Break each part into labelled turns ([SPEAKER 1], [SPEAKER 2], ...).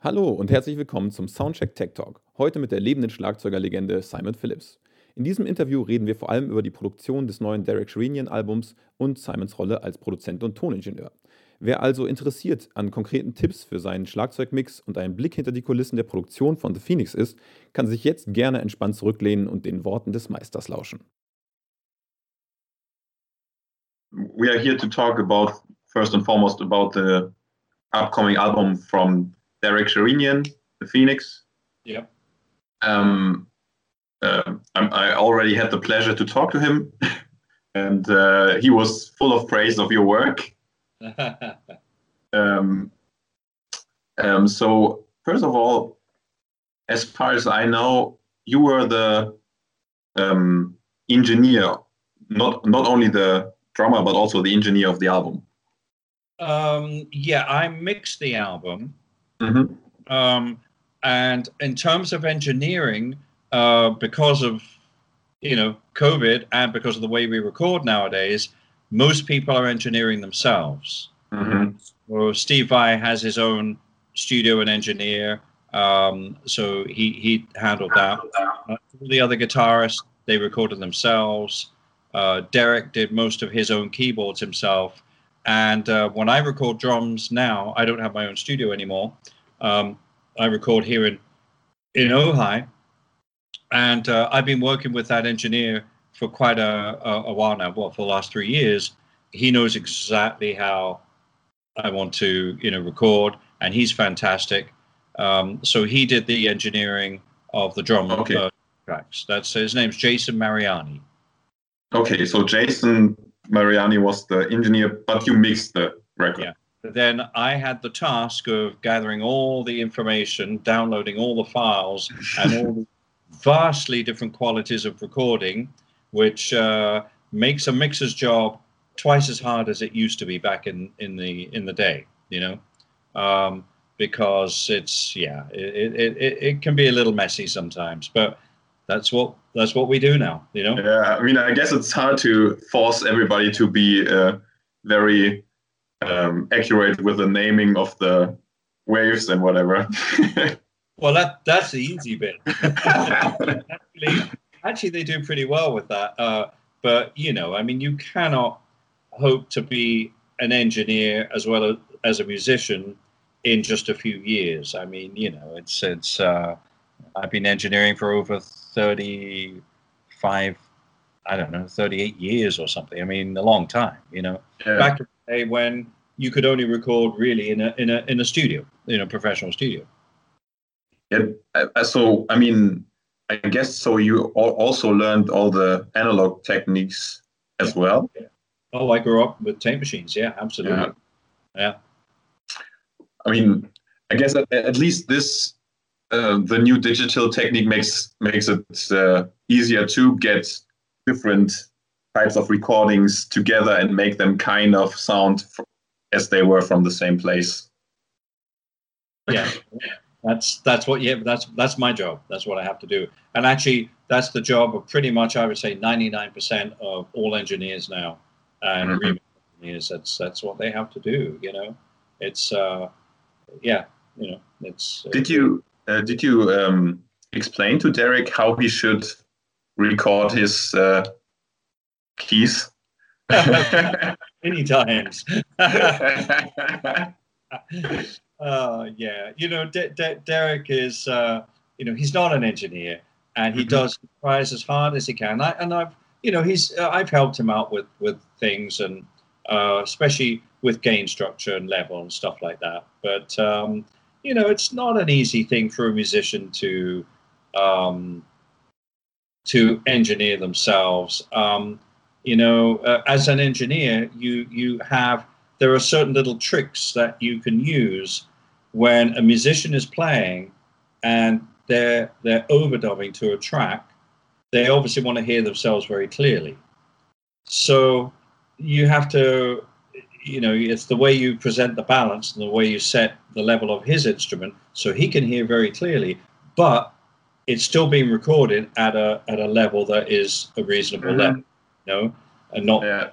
[SPEAKER 1] Hallo und herzlich willkommen zum Soundcheck Tech Talk. Heute mit der lebenden Schlagzeugerlegende Simon Phillips. In diesem Interview reden wir vor allem über die Produktion des neuen Derek Sherinian Albums und Simons Rolle als Produzent und Toningenieur. Wer also interessiert an konkreten Tipps für seinen Schlagzeugmix und einen Blick hinter die Kulissen der Produktion von The Phoenix ist, kann sich jetzt gerne entspannt zurücklehnen und den Worten des Meisters lauschen.
[SPEAKER 2] We are here to talk about first and foremost about the upcoming album from Derek Sherinian, The Phoenix.
[SPEAKER 3] Yeah.
[SPEAKER 2] Um, uh, I already had the pleasure to talk to him, and uh, he was full of praise of your work. um, um, so, first of all, as far as I know, you were the um, engineer, not not only the drummer, but also the engineer of the album.
[SPEAKER 3] Um, yeah, I mixed the album.
[SPEAKER 2] Mm-hmm.
[SPEAKER 3] Um, and in terms of engineering, uh, because of you know COVID and because of the way we record nowadays, most people are engineering themselves.
[SPEAKER 2] Mm-hmm.
[SPEAKER 3] Well, Steve Vai has his own studio and engineer, um, so he he handled that. Uh, the other guitarists they recorded themselves. Uh, Derek did most of his own keyboards himself. And uh, when I record drums now, I don't have my own studio anymore. Um, I record here in in Ojai, and uh, I've been working with that engineer for quite a, a, a, while now. Well, for the last three years, he knows exactly how I want to, you know, record, and he's fantastic. Um, so he did the engineering of the drum
[SPEAKER 2] okay. uh,
[SPEAKER 3] tracks. That's his name's Jason Mariani.
[SPEAKER 2] Okay, so Jason Mariani was the engineer, but you mixed the record.
[SPEAKER 3] Yeah. Then I had the task of gathering all the information, downloading all the files, and all the vastly different qualities of recording, which uh, makes a mixer's job twice as hard as it used to be back in, in the in the day. You know, um, because it's yeah, it, it, it, it can be a little messy sometimes, but that's what that's what we do now. You know.
[SPEAKER 2] Yeah, I mean, I guess it's hard to force everybody to be uh, very um, accurate with the naming of the waves and whatever.
[SPEAKER 3] well, that that's the easy bit. actually, actually, they do pretty well with that. Uh, but you know, I mean, you cannot hope to be an engineer as well as, as a musician in just a few years. I mean, you know, it's it's. Uh, I've been engineering for over thirty-five. I don't know, 38 years or something. I mean, a long time, you know.
[SPEAKER 2] Yeah.
[SPEAKER 3] Back in the day when you could only record really in a in a in a studio, in a professional studio.
[SPEAKER 2] Yeah. So I mean, I guess so. You also learned all the analog techniques as
[SPEAKER 3] yeah.
[SPEAKER 2] well.
[SPEAKER 3] Yeah. Oh, I grew up with tape machines. Yeah, absolutely. Yeah.
[SPEAKER 2] I mean, I guess at, at least this uh, the new digital technique makes makes it uh, easier to get different types of recordings together and make them kind of sound as they were from the same place.
[SPEAKER 3] Yeah, that's that's what yeah that's that's my job. That's what I have to do. And actually, that's the job of pretty much I would say ninety nine percent of all engineers now and
[SPEAKER 2] Mhm.
[SPEAKER 3] engineers. That's that's what they have to do. You know, it's uh, yeah, you know, it's.
[SPEAKER 2] Did you uh, did you um, explain to Derek how he should record his uh, keys?
[SPEAKER 3] many times? uh, yeah, you know, De- De- Derek is, uh, you know, he's not an engineer, and he
[SPEAKER 2] Mhm.
[SPEAKER 3] does tries as hard as he can. I, and I've, you know, he's uh, I've helped him out with with things, and uh, especially with gain structure and level and stuff like that. But um, you know, it's not an easy thing for a musician to um, to engineer themselves. Um, you know, uh, as an engineer, you you have there are certain little tricks that you can use when a musician is playing and they're they're overdubbing to a track. They obviously want to hear themselves very clearly. So you have to, you know, it's the way you present the balance and the way you set the level of his instrument so he can hear very clearly, but it's still being recorded at a at a level that is a reasonable
[SPEAKER 2] Mhm.
[SPEAKER 3] level, you know, and not
[SPEAKER 2] Yeah.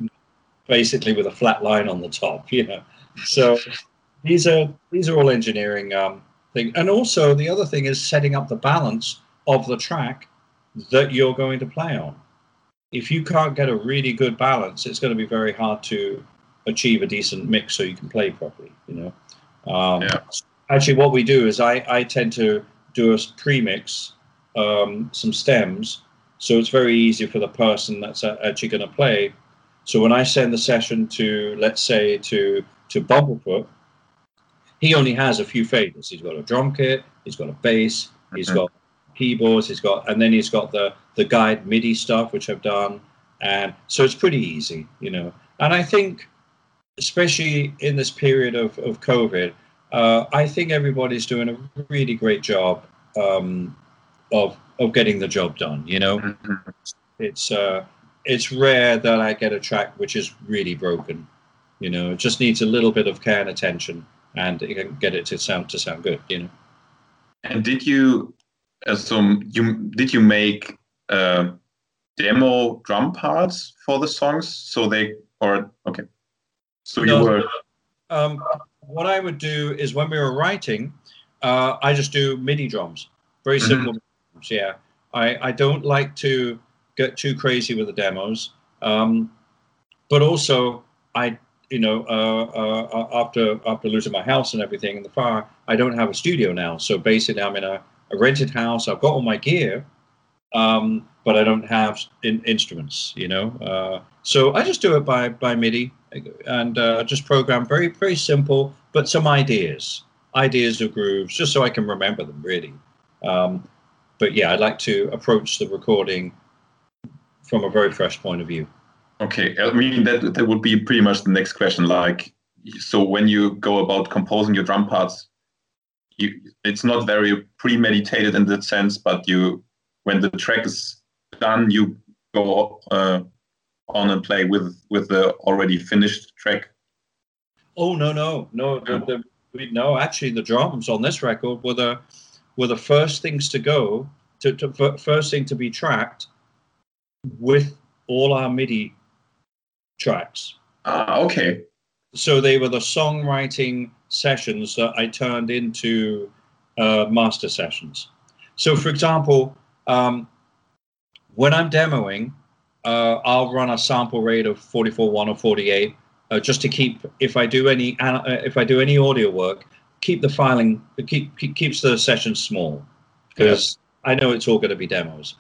[SPEAKER 3] basically with a flat line on the top. You know, so these are these are all engineering um, things. And also the other thing is setting up the balance of the track that you're going to play on. If you can't get a really good balance, it's going to be very hard to achieve a decent mix so you can play properly. You know. Um, yeah. Actually, what we do is I I tend to do a pre-mix, um, some stems, so it's very easy for the person that's actually going to play. So when I send the session to, let's say, to to Bumblefoot, he only has a few faders. He's got a drum kit, he's got a bass, he's mm-hmm. got keyboards, he's got, and then he's got the the guide MIDI stuff, which I've done, and so it's pretty easy, you know. And I think, especially in this period of of COVID, uh, I think everybody's doing a really great job um, of of getting the job done. You know, mm-hmm. it's uh, it's rare that I get a track which is really broken. You know, it just needs a little bit of care and attention, and you can get it to sound to sound good. You know.
[SPEAKER 2] And did you, uh, so you did you make uh, demo drum parts for the songs so they or okay, so no, you were.
[SPEAKER 3] Um, what I would do is when we were writing, uh, I just do MIDI drums, very mm-hmm. simple. Mm-hmm. Drums, yeah, I, I don't like to get too crazy with the demos, um, but also I you know uh, uh, uh, after after losing my house and everything in the fire, I don't have a studio now. So basically, I'm in a, a rented house. I've got all my gear, um, but I don't have in, instruments. You know, uh, so I just do it by by MIDI and uh, just program very very simple but some ideas, ideas of grooves, just so I can remember them really. Um, but yeah, I'd like to approach the recording from a very fresh point of view.
[SPEAKER 2] Okay, I mean that that would be pretty much the next question. Like, so when you go about composing your drum parts, you it's not very premeditated in that sense, but you when the track is done, you go uh, on and play with with the already finished track
[SPEAKER 3] Oh no no no the, the, we, no actually the drums on this record were the were the first things to go to, to first thing to be tracked with all our MIDI tracks.
[SPEAKER 2] Ah, uh, okay.
[SPEAKER 3] So they were the songwriting sessions that I turned into uh, master sessions. So, for example, um, when I'm demoing, uh, I'll run a sample rate of 44.1 or 48 uh, just to keep if I do any uh, if I do any audio work, keep the filing keep, keep keeps the session small because I know it's all going to be demos.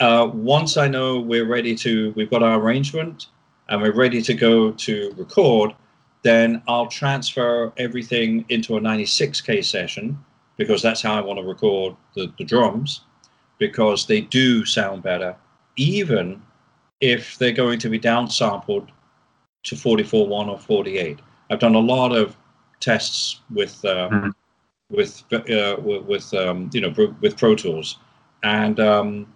[SPEAKER 3] Uh, once I know we're ready to, we've got our arrangement and we're ready to go to record, then I'll transfer everything into a 96k session because that's how I want to record the, the drums because they do sound better, even if they're going to be downsampled to 44.1 or 48. I've done a lot of tests with uh, mm-hmm. with uh, with um, you know with Pro Tools, and um,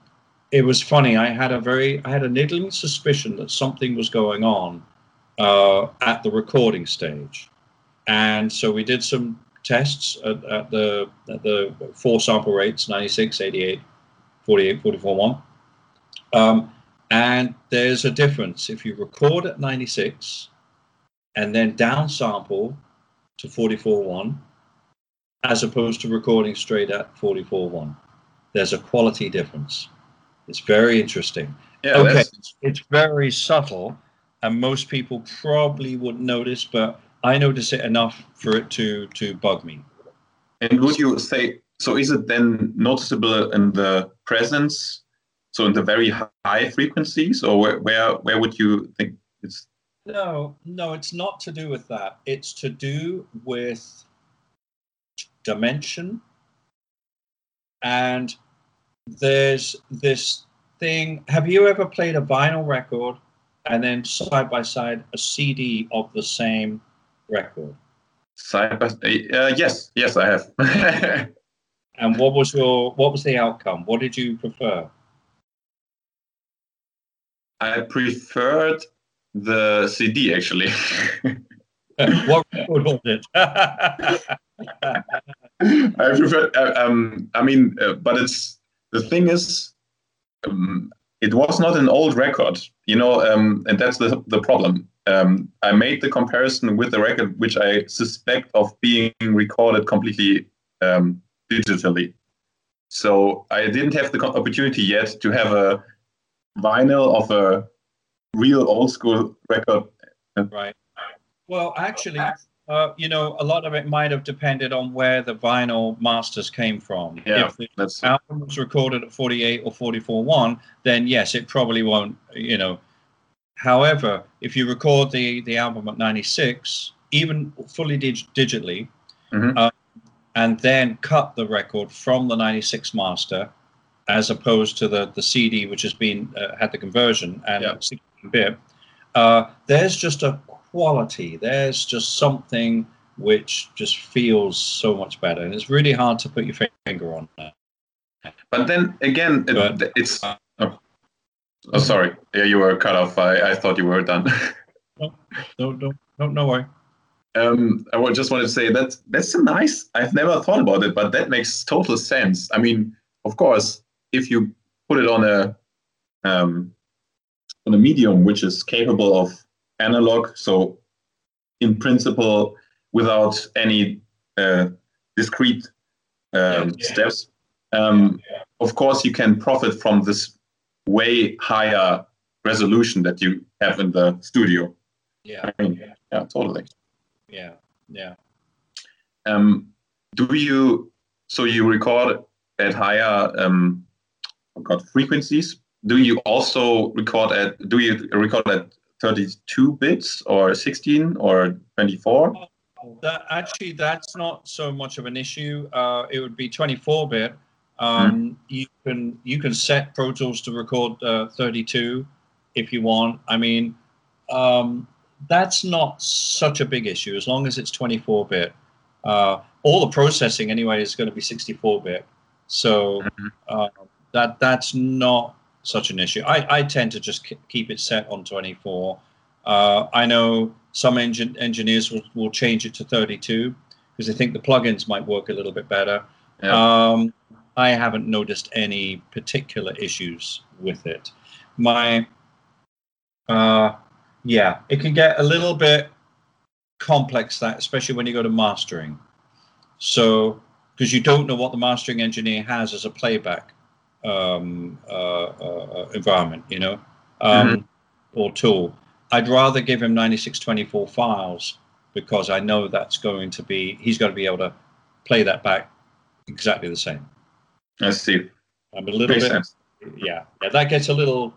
[SPEAKER 3] it was funny. I had a very I had a niggling suspicion that something was going on uh, at the recording stage, and so we did some tests at, at the at the four sample rates 96 88 48 44 1 um, and there's a difference if you record at 96 and then downsample to 44.1 as opposed to recording straight at 44.1. There's a quality difference. It's very interesting. Yeah, okay, it's very subtle, and most people probably wouldn't notice, but I notice it enough for it to to bug me.
[SPEAKER 2] And would you say so? Is it then noticeable in the presence so in the very high frequencies, or where where, where would you think it's?
[SPEAKER 3] No, no, it's not to do with that. It's to do with dimension, and there's this thing. Have you ever played a vinyl record and then side by side a CD of the same record?
[SPEAKER 2] Side by uh, yes, yes, I have.
[SPEAKER 3] and what was your what was the outcome? What did you prefer?
[SPEAKER 2] I preferred the CD actually.
[SPEAKER 3] what record was it?
[SPEAKER 2] I prefer. Uh, um, I mean, uh, but it's the thing is, um, it was not an old record, you know, um, and that's the the problem. Um, I made the comparison with the record, which I suspect of being recorded completely um, digitally. So I didn't have the opportunity yet to have a vinyl of a real old school record.
[SPEAKER 3] Right. Well, actually, uh, you know, a lot of it might have depended on where the vinyl masters came from.
[SPEAKER 2] Yeah,
[SPEAKER 3] if the that's... album was recorded at 48 or 44.1, then yes, it probably won't, you know. However, if you record the, the album at 96, even fully dig- digitally, mm-hmm. uh, and then cut the record from the 96 master, as opposed to the, the CD, which has been uh, had the conversion and yeah. 16 bit, uh, there's just a quality. There's just something which just feels so much better, and it's really hard to put your finger on that.
[SPEAKER 2] But then again, it, it's. Oh. oh, sorry. Yeah, you were cut off. I, I thought you were done.
[SPEAKER 3] no, no, no, no, no worry.
[SPEAKER 2] Um, I just wanted to say that that's a nice. I've never thought about it, but that makes total sense. I mean, of course, if you put it on a um, on a medium which is capable of analog. So, in principle, without any uh, discrete um, yeah. steps. Um, yeah. Of course, you can profit from this way higher resolution that you have in the studio.
[SPEAKER 3] Yeah.
[SPEAKER 2] I mean, yeah, totally.
[SPEAKER 3] Yeah, yeah.
[SPEAKER 2] Um, do you so you record at higher um, got frequencies? Do you also record at do you record at 32 bits or 16 or 24?
[SPEAKER 3] That actually, that's not so much of an issue. Uh, it would be 24 bit. Um, mm. You can you can set Pro Tools to record uh, 32 if you want. I mean, um, that's not such a big issue as long as it's 24 bit. Uh, all the processing anyway is going to be 64 bit, so mm-hmm. uh, that that's not such an issue. I, I tend to just keep it set on 24. Uh, I know some engin- engineers will, will change it to 32 because they think the plugins might work a little bit better. Yeah. Um, I haven't noticed any particular issues with it. My, uh, yeah, it can get a little bit complex that, especially when you go to mastering. So, because you don't know what the mastering engineer has as a playback um, uh, uh, environment, you know, um, mm-hmm. or tool. I'd rather give him 9624 files because I know that's going to be, he's going to be able to play that back exactly the same.
[SPEAKER 2] I see.
[SPEAKER 3] I'm a little Makes bit, sense. yeah, yeah, that gets a little,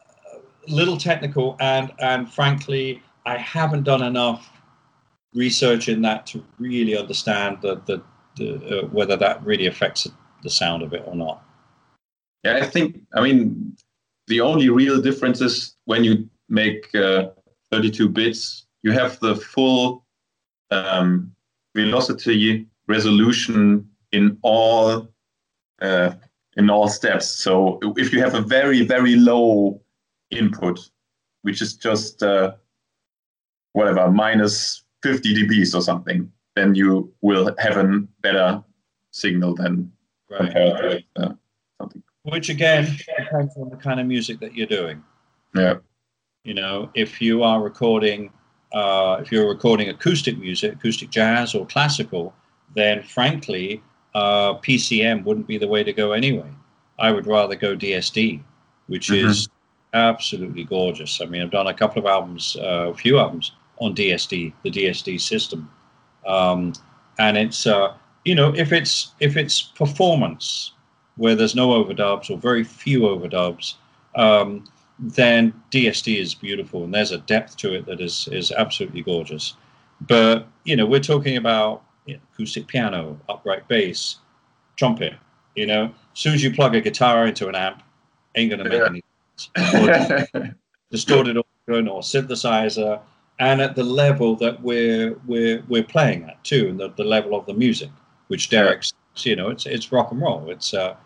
[SPEAKER 3] uh, little technical, and and frankly, I haven't done enough research in that to really understand the the, the uh, whether that really affects the sound of it or not.
[SPEAKER 2] Yeah, I think, I mean, the only real difference is when you make uh, 32 bits, you have the full um, velocity resolution in all uh, in all steps. So if you have a very very low input, which is just uh, whatever minus 50 dBs or something, then you will have a better signal than right. compared to uh, something
[SPEAKER 3] which again depends on the kind of music that you're doing.
[SPEAKER 2] Yeah.
[SPEAKER 3] You know, if you are recording, uh, if you're recording acoustic music, acoustic jazz or classical, then frankly, uh, PCM wouldn't be the way to go anyway. I would rather go DSD, which mm-hmm. is absolutely gorgeous. I mean, I've done a couple of albums, uh, a few albums on DSD, the DSD system, um, and it's uh, you know if it's if it's performance where there's no overdubs or very few overdubs, um, then DSD is beautiful and there's a depth to it that is is absolutely gorgeous. But you know, we're talking about you know, acoustic piano, upright bass, trumpet. You know, as soon as you plug a guitar into an amp, ain't gonna make yeah. any sense. distorted organ or synthesizer, and at the level that we're we're we're playing at too, and the, the level of the music, which Derek's you know, it's it's rock and roll. It's uh,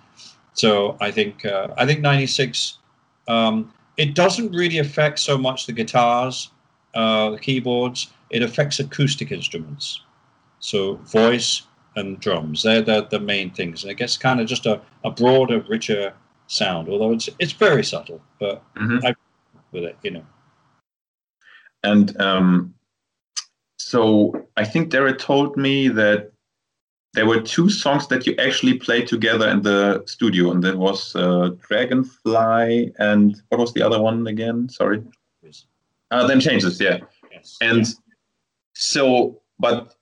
[SPEAKER 3] so I think uh, I think '96. Um, it doesn't really affect so much the guitars, uh, the keyboards. It affects acoustic instruments, so voice and drums. They're the, the main things, and it gets kind of just a, a broader, richer sound. Although it's it's very subtle, but
[SPEAKER 2] Mhm.
[SPEAKER 3] I with it, you know.
[SPEAKER 2] And um, so I think Derek told me that there were two songs that you actually played together in the studio, and that was uh, Dragonfly and what was the other one again? Sorry. Uh, Them Changes, yeah.
[SPEAKER 3] Yes.
[SPEAKER 2] And so, but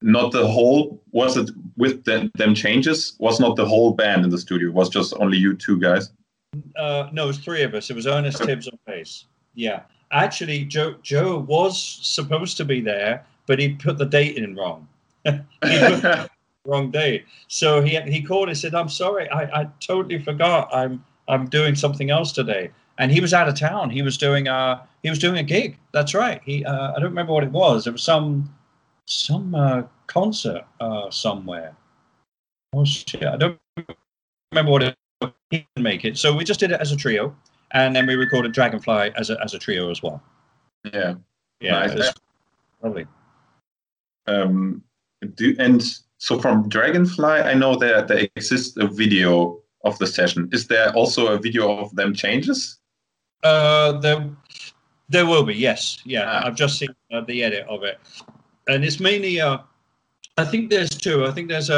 [SPEAKER 2] not the whole, was it with them, them Changes? Was not the whole band in the studio? It was just only you two guys?
[SPEAKER 3] Uh, no, it was three of us. It was Ernest Tibbs on bass. Yeah, actually, Joe Joe was supposed to be there, but he put the date in wrong. he put the wrong day. So he he called and said, "I'm sorry, I, I totally forgot. I'm I'm doing something else today." And he was out of town. He was doing a he was doing a gig. That's right. He uh, I don't remember what it was. It was some some uh, concert uh, somewhere. Oh shit! I don't remember what it. He didn't make it, so we just did it as a trio, and then we recorded Dragonfly as a as a trio as well.
[SPEAKER 2] yeah.
[SPEAKER 3] Yeah,
[SPEAKER 2] Nice.
[SPEAKER 3] lovely.
[SPEAKER 2] um, do and so from Dragonfly, I know that there exists a video of the session. Is there also a video of them changes?
[SPEAKER 3] Uh, there, there will be. Yes, yeah.
[SPEAKER 2] Ah.
[SPEAKER 3] I've just seen uh, the edit of it, and it's mainly. Uh, I think there's two. I think there's a,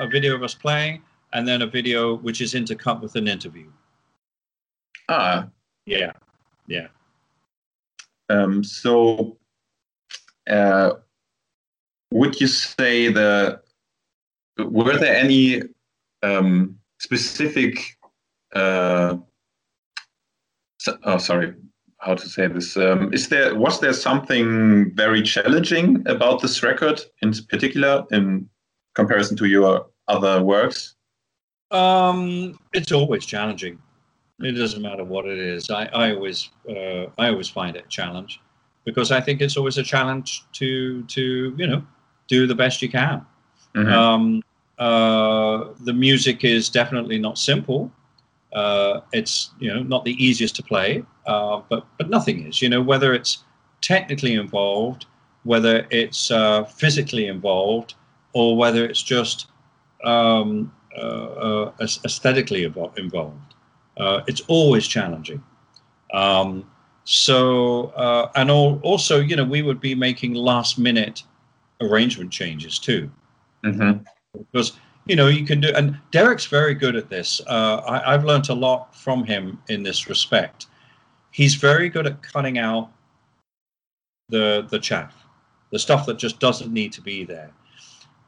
[SPEAKER 3] a, a video of us playing, and then a video which is intercut with an interview.
[SPEAKER 2] Ah,
[SPEAKER 3] Yeah, yeah.
[SPEAKER 2] um, so uh, would you say the were there any um, specific? Uh, so- oh, sorry. How to say this? Um, is there was there something very challenging about this record in particular in comparison to your other works?
[SPEAKER 3] Um, it's always challenging. It doesn't matter what it is. I, I always uh, I always find it a challenge because I think it's always a challenge to to you know do the best you can.
[SPEAKER 2] Mhm.
[SPEAKER 3] Um, uh, the music is definitely not simple. Uh, it's you know not the easiest to play, uh, but but nothing is. You know whether it's technically involved, whether it's uh, physically involved, or whether it's just um, uh, uh, aesthetically involved. It's always challenging. Um, so and all, also you know we would be making last minute arrangement changes too
[SPEAKER 2] Mhm.
[SPEAKER 3] because you know you can do and derek's very good at this. Uh, I, i've learned a lot from him in this respect. He's very good at cutting out the the chaff the stuff that just doesn't need to be there.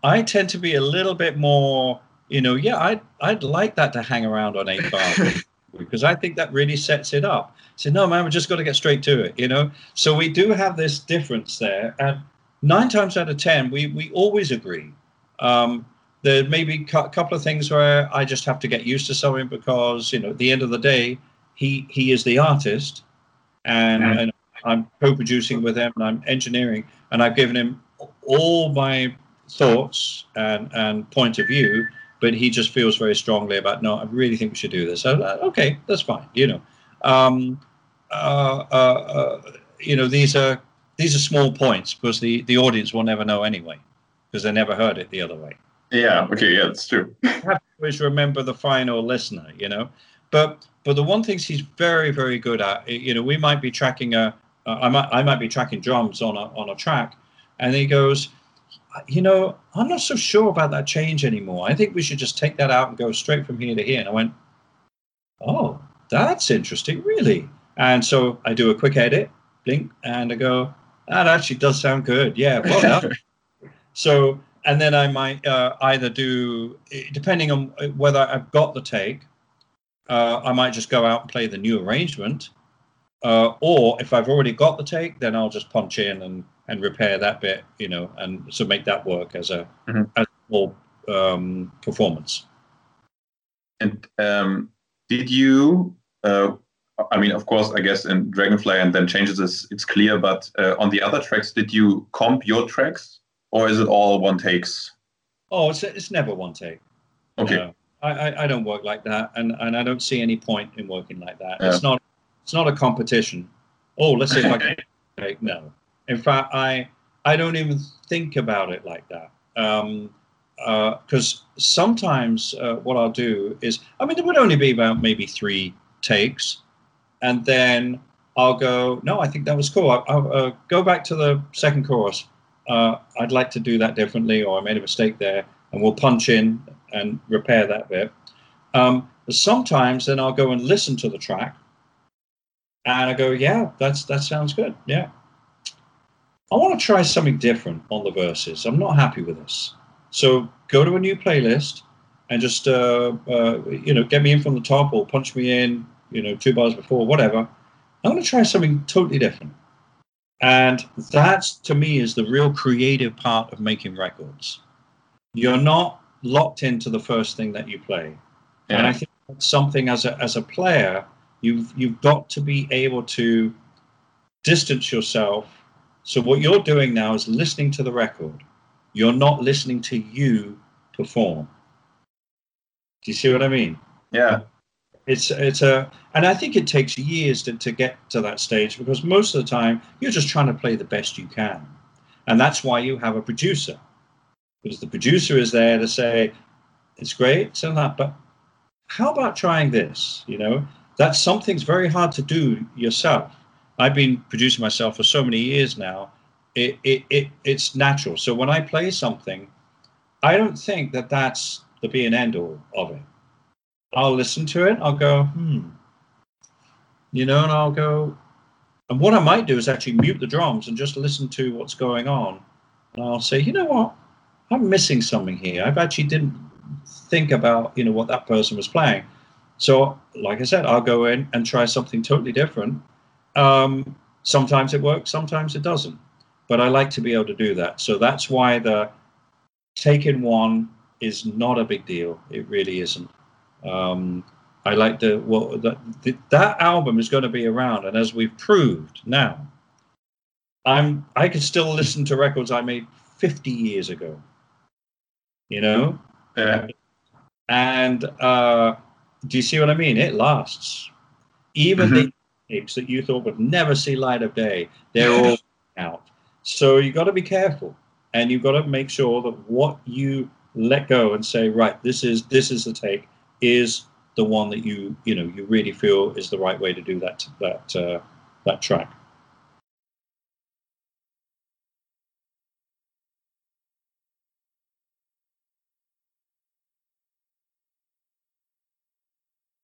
[SPEAKER 3] I tend to be a little bit more you know yeah i'd, I'd like that to hang around on 8 bar because i think that really sets it up. So no man we just got to get straight to it you know? So we do have this difference there and nine times out of ten we we always agree um, there may be a couple of things where I just have to get used to something because you know at the end of the day he he is the artist and, and I'm co-producing with him and I'm engineering and I've given him all my thoughts and and point of view but he just feels very strongly about no I really think we should do this. So uh, okay that's fine you know. Um, uh, uh, uh, you know these are these are small points because the the audience will never know anyway because they never heard it the other way
[SPEAKER 2] Yeah. Okay. Yeah, that's true.
[SPEAKER 3] have to always remember the final listener, you know. But but the one thing he's very very good at, you know, we might be tracking a, uh, I might I might be tracking drums on a on a track, and he goes, you know, I'm not so sure about that change anymore. I think we should just take that out and go straight from here to here. And I went, oh, that's interesting, really. And so I do a quick edit, blink, and I go, that actually does sound good. Yeah, well done. So, and then I might uh, either do, depending on whether I've got the take, uh, I might just go out and play the new arrangement. Uh, or if I've already got the take, then I'll just punch in and, and repair that bit, you know, and so make that work as a,
[SPEAKER 2] Mhm.
[SPEAKER 3] as a whole um, performance.
[SPEAKER 2] And um, did you? Uh, I mean, of course, I guess in Dragonfly and them changes is it's clear, but uh, on the other tracks, did you comp your tracks, or is it all one takes?
[SPEAKER 3] Oh, it's, it's never one take.
[SPEAKER 2] Okay.
[SPEAKER 3] No, I, I, I don't work like that, and, and I don't see any point in working like that.
[SPEAKER 2] Yeah.
[SPEAKER 3] It's not it's not a competition. Oh, let's see if I can take no. In fact, I I don't even think about it like that. Um, because uh, sometimes uh, what I'll do is, I mean, it would only be about maybe three takes, and then I'll go, no, I think that was cool. I'll, I'll uh, go back to the second chorus. Uh, I'd like to do that differently, or I made a mistake there, and we'll punch in and repair that bit. Um, sometimes then I'll go and listen to the track, and I go, yeah, that's that sounds good. Yeah, I want to try something different on the verses. I'm not happy with this. So go to a new playlist and just uh, uh, you know get me in from the top or punch me in you know two bars before whatever. I'm going to try something totally different. And that to me is the real creative part of making records. You're not locked into the first thing that you play. Yeah. And I think that's something as a as a player, you've you've got to be able to distance yourself. So what you're doing now is listening to the record you're not listening to you perform. Do you see what I mean?
[SPEAKER 2] Yeah.
[SPEAKER 3] It's it's a and I think it takes years to, to get to that stage because most of the time you're just trying to play the best you can. And that's why you have a producer. Because the producer is there to say, it's great, so that, but how about trying this? You know, that's something's very hard to do yourself. I've been producing myself for so many years now it, it, it it's natural. So when I play something, I don't think that that's the be and end all of it. I'll listen to it. I'll go, hmm, you know, and I'll go. And what I might do is actually mute the drums and just listen to what's going on. And I'll say, you know what, I'm missing something here. I've actually didn't think about, you know, what that person was playing. So, like I said, I'll go in and try something totally different. Um, sometimes it works, sometimes it doesn't but I like to be able to do that. So that's why the taking one is not a big deal. It really isn't. Um, I like the well that that album is going to be around, and as we've proved now, I'm I can still listen to records I made 50 years ago. You know,
[SPEAKER 2] yeah.
[SPEAKER 3] And uh, do you see what I mean? It lasts. Even mm-hmm. the tapes that you thought would never see light of day, they're all out. So you got to be careful, and you've got to make sure that what you let go and say, right, this is this is the take, is the one that you you know you really feel is the right way to do that that uh, that track.